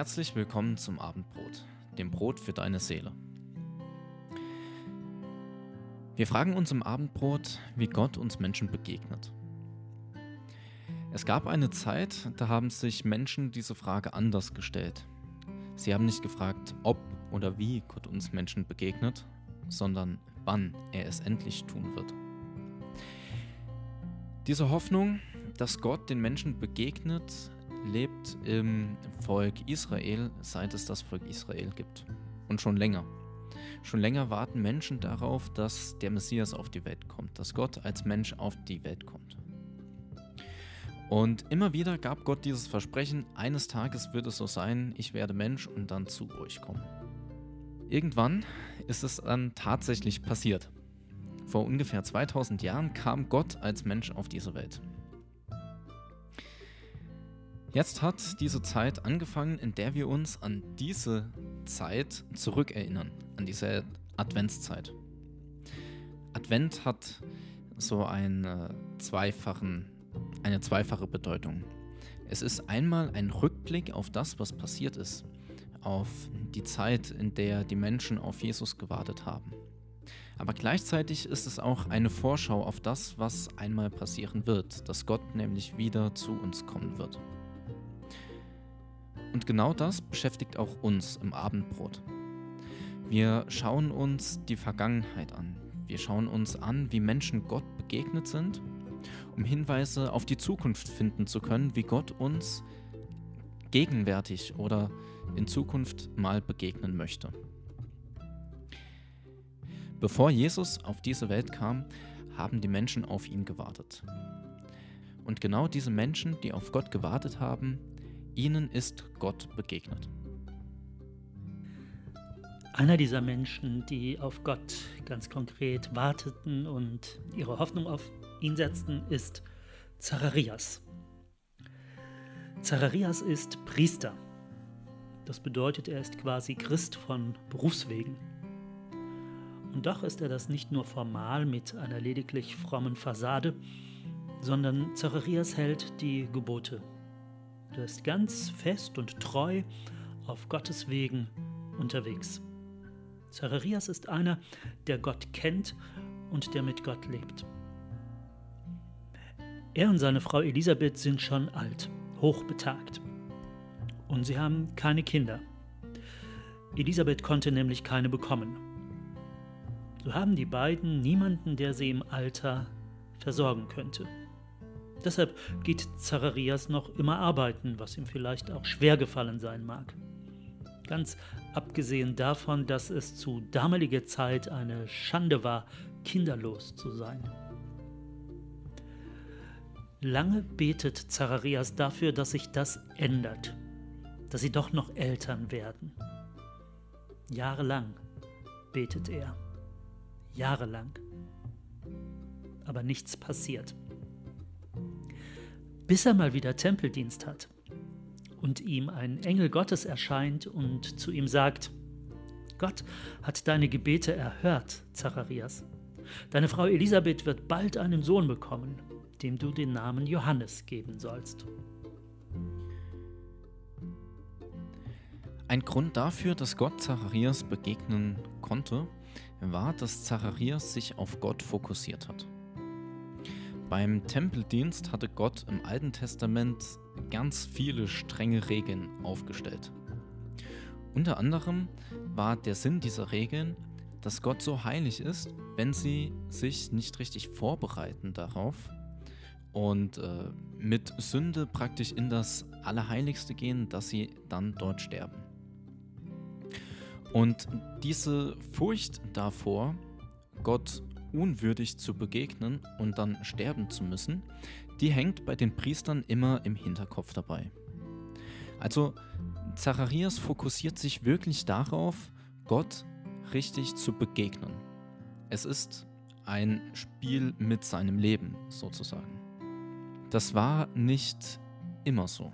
Herzlich willkommen zum Abendbrot, dem Brot für deine Seele. Wir fragen uns im Abendbrot, wie Gott uns Menschen begegnet. Es gab eine Zeit, da haben sich Menschen diese Frage anders gestellt. Sie haben nicht gefragt, ob oder wie Gott uns Menschen begegnet, sondern wann er es endlich tun wird. Diese Hoffnung, dass Gott den Menschen begegnet, lebt im Volk Israel, seit es das Volk Israel gibt. Und schon länger. Schon länger warten Menschen darauf, dass der Messias auf die Welt kommt, dass Gott als Mensch auf die Welt kommt. Und immer wieder gab Gott dieses Versprechen, eines Tages wird es so sein, ich werde Mensch und dann zu euch kommen. Irgendwann ist es dann tatsächlich passiert. Vor ungefähr 2000 Jahren kam Gott als Mensch auf diese Welt. Jetzt hat diese Zeit angefangen, in der wir uns an diese Zeit zurückerinnern, an diese Adventszeit. Advent hat so einen zweifachen, eine zweifache Bedeutung. Es ist einmal ein Rückblick auf das, was passiert ist, auf die Zeit, in der die Menschen auf Jesus gewartet haben. Aber gleichzeitig ist es auch eine Vorschau auf das, was einmal passieren wird, dass Gott nämlich wieder zu uns kommen wird. Und genau das beschäftigt auch uns im Abendbrot. Wir schauen uns die Vergangenheit an. Wir schauen uns an, wie Menschen Gott begegnet sind, um Hinweise auf die Zukunft finden zu können, wie Gott uns gegenwärtig oder in Zukunft mal begegnen möchte. Bevor Jesus auf diese Welt kam, haben die Menschen auf ihn gewartet. Und genau diese Menschen, die auf Gott gewartet haben, Ihnen ist Gott begegnet. Einer dieser Menschen, die auf Gott ganz konkret warteten und ihre Hoffnung auf ihn setzten, ist Zacharias. Zacharias ist Priester. Das bedeutet, er ist quasi Christ von Berufswegen. Und doch ist er das nicht nur formal mit einer lediglich frommen Fassade, sondern Zacharias hält die Gebote Du bist ganz fest und treu auf Gottes Wegen unterwegs. Zacharias ist einer, der Gott kennt und der mit Gott lebt. Er und seine Frau Elisabeth sind schon alt, hochbetagt. Und sie haben keine Kinder. Elisabeth konnte nämlich keine bekommen. So haben die beiden niemanden, der sie im Alter versorgen könnte. Deshalb geht Zacharias noch immer arbeiten, was ihm vielleicht auch schwer gefallen sein mag. Ganz abgesehen davon, dass es zu damaliger Zeit eine Schande war, kinderlos zu sein. Lange betet Zacharias dafür, dass sich das ändert, dass sie doch noch Eltern werden. Jahrelang betet er. Jahrelang. Aber nichts passiert bis er mal wieder Tempeldienst hat und ihm ein Engel Gottes erscheint und zu ihm sagt, Gott hat deine Gebete erhört, Zacharias. Deine Frau Elisabeth wird bald einen Sohn bekommen, dem du den Namen Johannes geben sollst. Ein Grund dafür, dass Gott Zacharias begegnen konnte, war, dass Zacharias sich auf Gott fokussiert hat. Beim Tempeldienst hatte Gott im Alten Testament ganz viele strenge Regeln aufgestellt. Unter anderem war der Sinn dieser Regeln, dass Gott so heilig ist, wenn sie sich nicht richtig vorbereiten darauf und äh, mit Sünde praktisch in das Allerheiligste gehen, dass sie dann dort sterben. Und diese Furcht davor, Gott unwürdig zu begegnen und dann sterben zu müssen, die hängt bei den Priestern immer im Hinterkopf dabei. Also Zacharias fokussiert sich wirklich darauf, Gott richtig zu begegnen. Es ist ein Spiel mit seinem Leben sozusagen. Das war nicht immer so.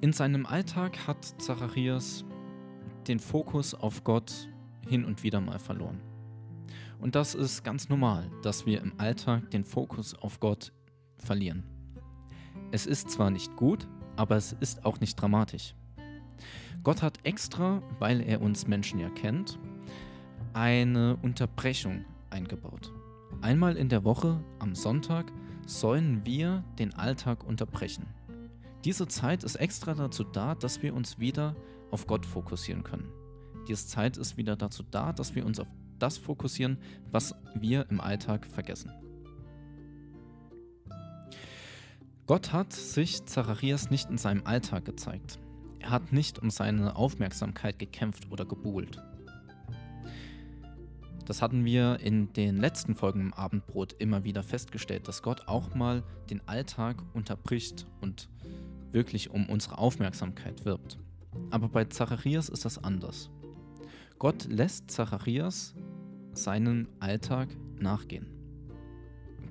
In seinem Alltag hat Zacharias den Fokus auf Gott hin und wieder mal verloren. Und das ist ganz normal, dass wir im Alltag den Fokus auf Gott verlieren. Es ist zwar nicht gut, aber es ist auch nicht dramatisch. Gott hat extra, weil er uns Menschen ja kennt, eine Unterbrechung eingebaut. Einmal in der Woche am Sonntag sollen wir den Alltag unterbrechen. Diese Zeit ist extra dazu da, dass wir uns wieder auf Gott fokussieren können. Diese Zeit ist wieder dazu da, dass wir uns auf das fokussieren, was wir im Alltag vergessen. Gott hat sich Zacharias nicht in seinem Alltag gezeigt. Er hat nicht um seine Aufmerksamkeit gekämpft oder gebuhlt. Das hatten wir in den letzten Folgen im Abendbrot immer wieder festgestellt, dass Gott auch mal den Alltag unterbricht und wirklich um unsere Aufmerksamkeit wirbt. Aber bei Zacharias ist das anders. Gott lässt Zacharias seinen Alltag nachgehen.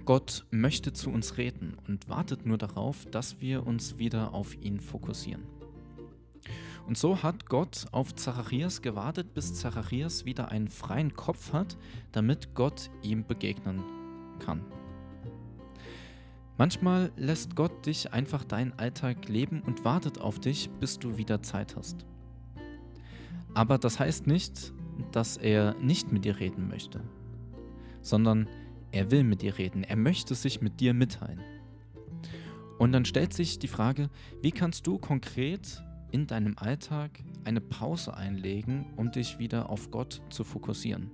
Gott möchte zu uns reden und wartet nur darauf, dass wir uns wieder auf ihn fokussieren. Und so hat Gott auf Zacharias gewartet, bis Zacharias wieder einen freien Kopf hat, damit Gott ihm begegnen kann. Manchmal lässt Gott dich einfach deinen Alltag leben und wartet auf dich, bis du wieder Zeit hast. Aber das heißt nicht, dass er nicht mit dir reden möchte, sondern er will mit dir reden, er möchte sich mit dir mitteilen. Und dann stellt sich die Frage, wie kannst du konkret in deinem Alltag eine Pause einlegen, um dich wieder auf Gott zu fokussieren.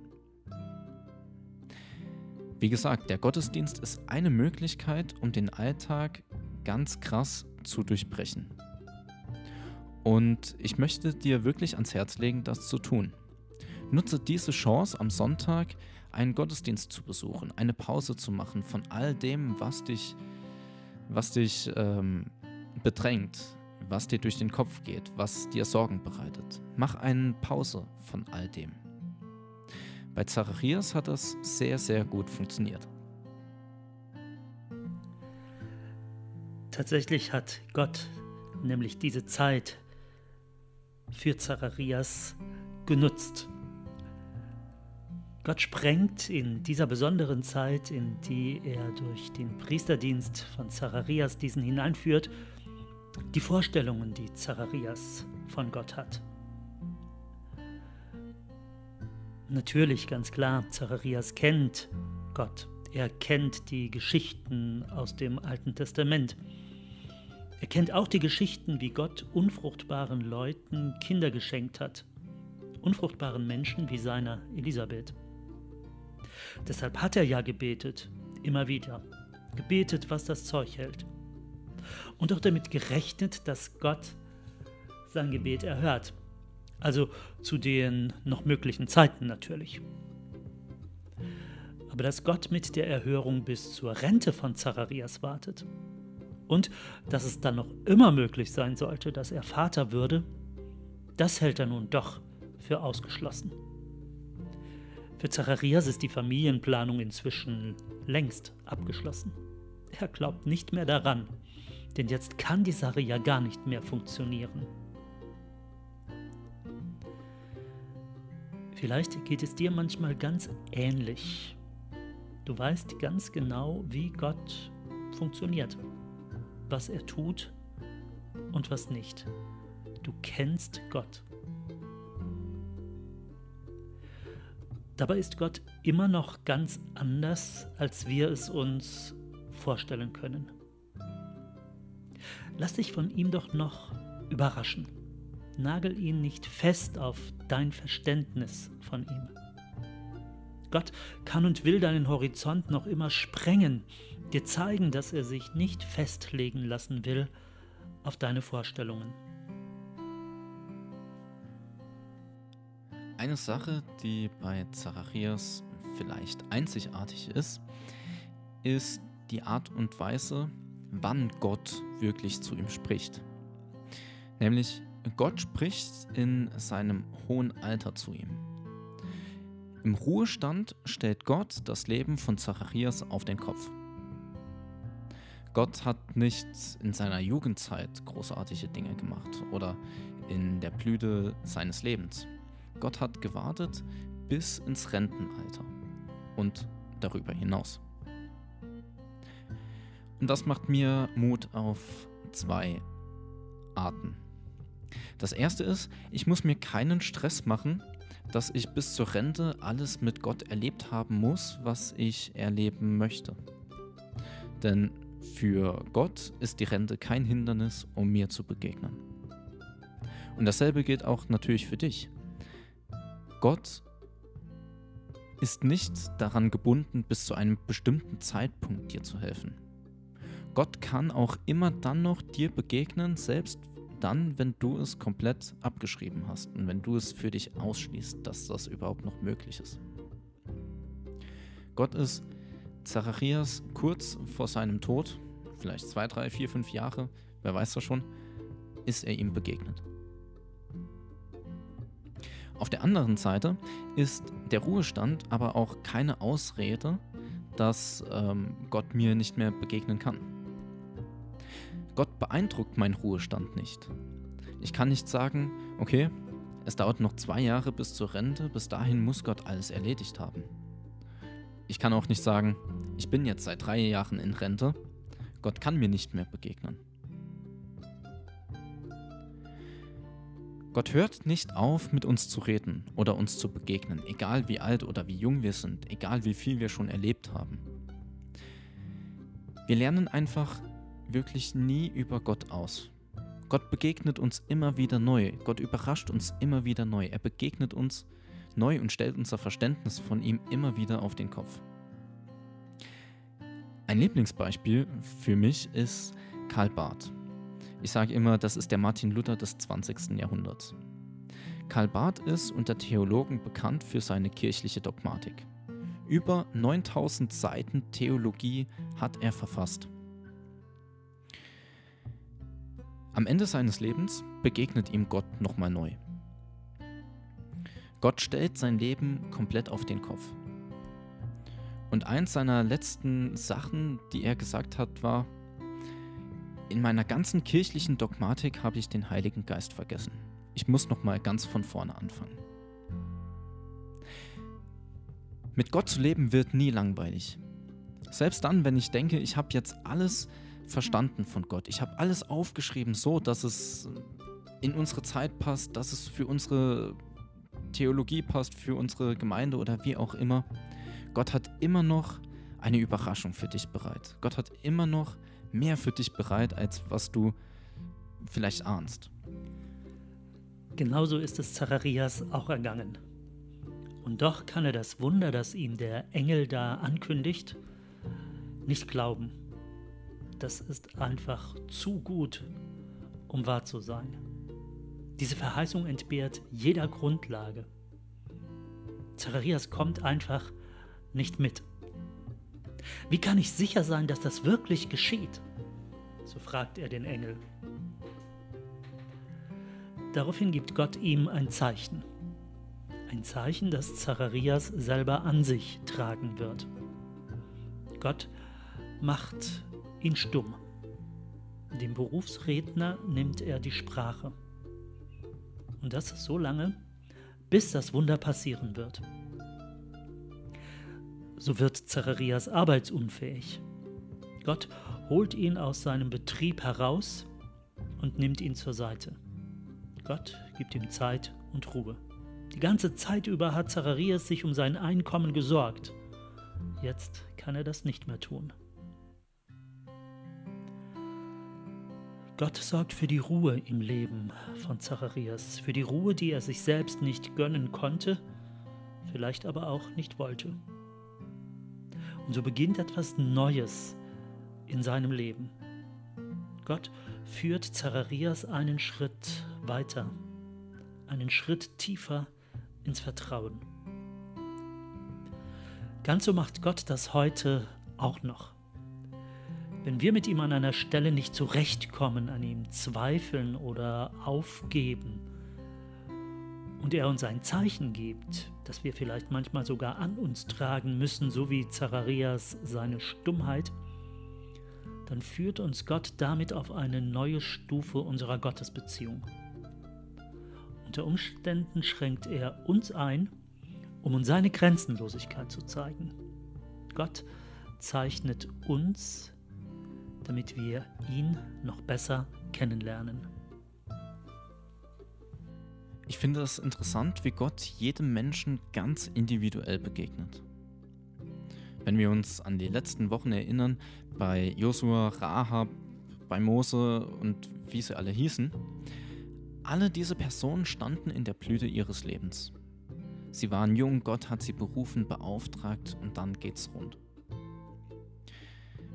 Wie gesagt, der Gottesdienst ist eine Möglichkeit, um den Alltag ganz krass zu durchbrechen. Und ich möchte dir wirklich ans Herz legen, das zu tun. Nutze diese Chance am Sonntag, einen Gottesdienst zu besuchen, eine Pause zu machen von all dem, was dich, was dich ähm, bedrängt, was dir durch den Kopf geht, was dir Sorgen bereitet. Mach eine Pause von all dem. Bei Zacharias hat das sehr, sehr gut funktioniert. Tatsächlich hat Gott nämlich diese Zeit für Zacharias genutzt. Gott sprengt in dieser besonderen Zeit, in die er durch den Priesterdienst von Zacharias diesen hineinführt, die Vorstellungen, die Zacharias von Gott hat. Natürlich, ganz klar, Zacharias kennt Gott. Er kennt die Geschichten aus dem Alten Testament. Er kennt auch die Geschichten, wie Gott unfruchtbaren Leuten Kinder geschenkt hat. Unfruchtbaren Menschen wie seiner Elisabeth. Deshalb hat er ja gebetet, immer wieder. Gebetet, was das Zeug hält und auch damit gerechnet, dass Gott sein Gebet erhört. Also zu den noch möglichen Zeiten natürlich. Aber dass Gott mit der Erhörung bis zur Rente von Zacharias wartet und dass es dann noch immer möglich sein sollte, dass er Vater würde, das hält er nun doch für ausgeschlossen. Für Zacharias ist die Familienplanung inzwischen längst abgeschlossen. Er glaubt nicht mehr daran, denn jetzt kann die Sache ja gar nicht mehr funktionieren. Vielleicht geht es dir manchmal ganz ähnlich. Du weißt ganz genau, wie Gott funktioniert, was er tut und was nicht. Du kennst Gott. Dabei ist Gott immer noch ganz anders, als wir es uns vorstellen können. Lass dich von ihm doch noch überraschen. Nagel ihn nicht fest auf dein Verständnis von ihm. Gott kann und will deinen Horizont noch immer sprengen, dir zeigen, dass er sich nicht festlegen lassen will auf deine Vorstellungen. Eine Sache, die bei Zacharias vielleicht einzigartig ist, ist die Art und Weise, wann Gott wirklich zu ihm spricht. Nämlich Gott spricht in seinem hohen Alter zu ihm. Im Ruhestand stellt Gott das Leben von Zacharias auf den Kopf. Gott hat nicht in seiner Jugendzeit großartige Dinge gemacht oder in der Blüte seines Lebens. Gott hat gewartet bis ins Rentenalter und darüber hinaus. Und das macht mir Mut auf zwei Arten. Das erste ist, ich muss mir keinen Stress machen, dass ich bis zur Rente alles mit Gott erlebt haben muss, was ich erleben möchte. Denn für Gott ist die Rente kein Hindernis, um mir zu begegnen. Und dasselbe gilt auch natürlich für dich. Gott ist nicht daran gebunden, bis zu einem bestimmten Zeitpunkt dir zu helfen. Gott kann auch immer dann noch dir begegnen, selbst dann, wenn du es komplett abgeschrieben hast und wenn du es für dich ausschließt, dass das überhaupt noch möglich ist. Gott ist Zacharias kurz vor seinem Tod, vielleicht zwei, drei, vier, fünf Jahre, wer weiß das schon, ist er ihm begegnet. Auf der anderen Seite ist der Ruhestand aber auch keine Ausrede, dass ähm, Gott mir nicht mehr begegnen kann. Gott beeindruckt meinen Ruhestand nicht. Ich kann nicht sagen, okay, es dauert noch zwei Jahre bis zur Rente, bis dahin muss Gott alles erledigt haben. Ich kann auch nicht sagen, ich bin jetzt seit drei Jahren in Rente, Gott kann mir nicht mehr begegnen. Gott hört nicht auf, mit uns zu reden oder uns zu begegnen, egal wie alt oder wie jung wir sind, egal wie viel wir schon erlebt haben. Wir lernen einfach wirklich nie über Gott aus. Gott begegnet uns immer wieder neu. Gott überrascht uns immer wieder neu. Er begegnet uns neu und stellt unser Verständnis von ihm immer wieder auf den Kopf. Ein Lieblingsbeispiel für mich ist Karl Barth. Ich sage immer, das ist der Martin Luther des 20. Jahrhunderts. Karl Barth ist unter Theologen bekannt für seine kirchliche Dogmatik. Über 9000 Seiten Theologie hat er verfasst. Am Ende seines Lebens begegnet ihm Gott nochmal neu. Gott stellt sein Leben komplett auf den Kopf. Und eins seiner letzten Sachen, die er gesagt hat, war, in meiner ganzen kirchlichen Dogmatik habe ich den Heiligen Geist vergessen. Ich muss nochmal ganz von vorne anfangen. Mit Gott zu leben wird nie langweilig. Selbst dann, wenn ich denke, ich habe jetzt alles verstanden von Gott. Ich habe alles aufgeschrieben, so dass es in unsere Zeit passt, dass es für unsere Theologie passt, für unsere Gemeinde oder wie auch immer. Gott hat immer noch eine Überraschung für dich bereit. Gott hat immer noch mehr für dich bereit, als was du vielleicht ahnst. Genauso ist es Zacharias auch ergangen. Und doch kann er das Wunder, das ihm der Engel da ankündigt, nicht glauben das ist einfach zu gut, um wahr zu sein. Diese Verheißung entbehrt jeder Grundlage. Zacharias kommt einfach nicht mit. Wie kann ich sicher sein, dass das wirklich geschieht? So fragt er den Engel. Daraufhin gibt Gott ihm ein Zeichen. Ein Zeichen, das Zacharias selber an sich tragen wird. Gott macht ihn stumm. Dem Berufsredner nimmt er die Sprache. Und das so lange, bis das Wunder passieren wird. So wird Zacharias arbeitsunfähig. Gott holt ihn aus seinem Betrieb heraus und nimmt ihn zur Seite. Gott gibt ihm Zeit und Ruhe. Die ganze Zeit über hat Zacharias sich um sein Einkommen gesorgt. Jetzt kann er das nicht mehr tun. Gott sorgt für die Ruhe im Leben von Zacharias, für die Ruhe, die er sich selbst nicht gönnen konnte, vielleicht aber auch nicht wollte. Und so beginnt etwas Neues in seinem Leben. Gott führt Zacharias einen Schritt weiter, einen Schritt tiefer ins Vertrauen. Ganz so macht Gott das heute auch noch. Wenn wir mit ihm an einer Stelle nicht zurechtkommen, an ihm zweifeln oder aufgeben und er uns ein Zeichen gibt, das wir vielleicht manchmal sogar an uns tragen müssen, so wie Zacharias seine Stummheit, dann führt uns Gott damit auf eine neue Stufe unserer Gottesbeziehung. Unter Umständen schränkt er uns ein, um uns seine Grenzenlosigkeit zu zeigen. Gott zeichnet uns damit wir ihn noch besser kennenlernen. Ich finde es interessant, wie Gott jedem Menschen ganz individuell begegnet. Wenn wir uns an die letzten Wochen erinnern, bei Josua, Rahab, bei Mose und wie sie alle hießen, alle diese Personen standen in der Blüte ihres Lebens. Sie waren jung, Gott hat sie berufen, beauftragt und dann geht's rund.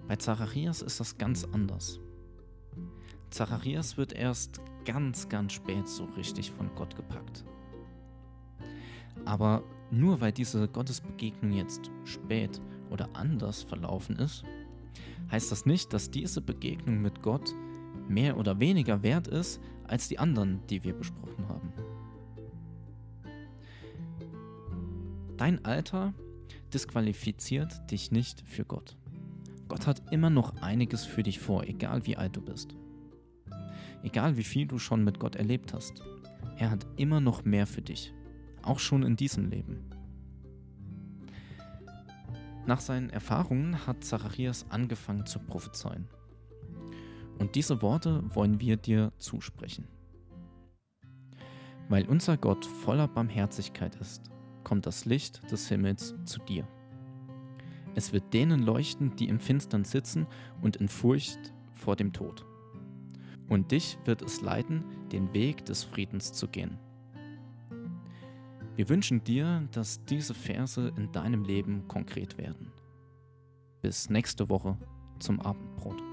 Bei Zacharias ist das ganz anders. Zacharias wird erst ganz, ganz spät so richtig von Gott gepackt. Aber nur weil diese Gottesbegegnung jetzt spät oder anders verlaufen ist, heißt das nicht, dass diese Begegnung mit Gott mehr oder weniger wert ist als die anderen, die wir besprochen haben. Dein Alter disqualifiziert dich nicht für Gott. Gott hat immer noch einiges für dich vor, egal wie alt du bist. Egal wie viel du schon mit Gott erlebt hast. Er hat immer noch mehr für dich, auch schon in diesem Leben. Nach seinen Erfahrungen hat Zacharias angefangen zu prophezeien. Und diese Worte wollen wir dir zusprechen. Weil unser Gott voller Barmherzigkeit ist, kommt das Licht des Himmels zu dir. Es wird denen leuchten, die im Finstern sitzen und in Furcht vor dem Tod. Und dich wird es leiten, den Weg des Friedens zu gehen. Wir wünschen dir, dass diese Verse in deinem Leben konkret werden. Bis nächste Woche zum Abendbrot.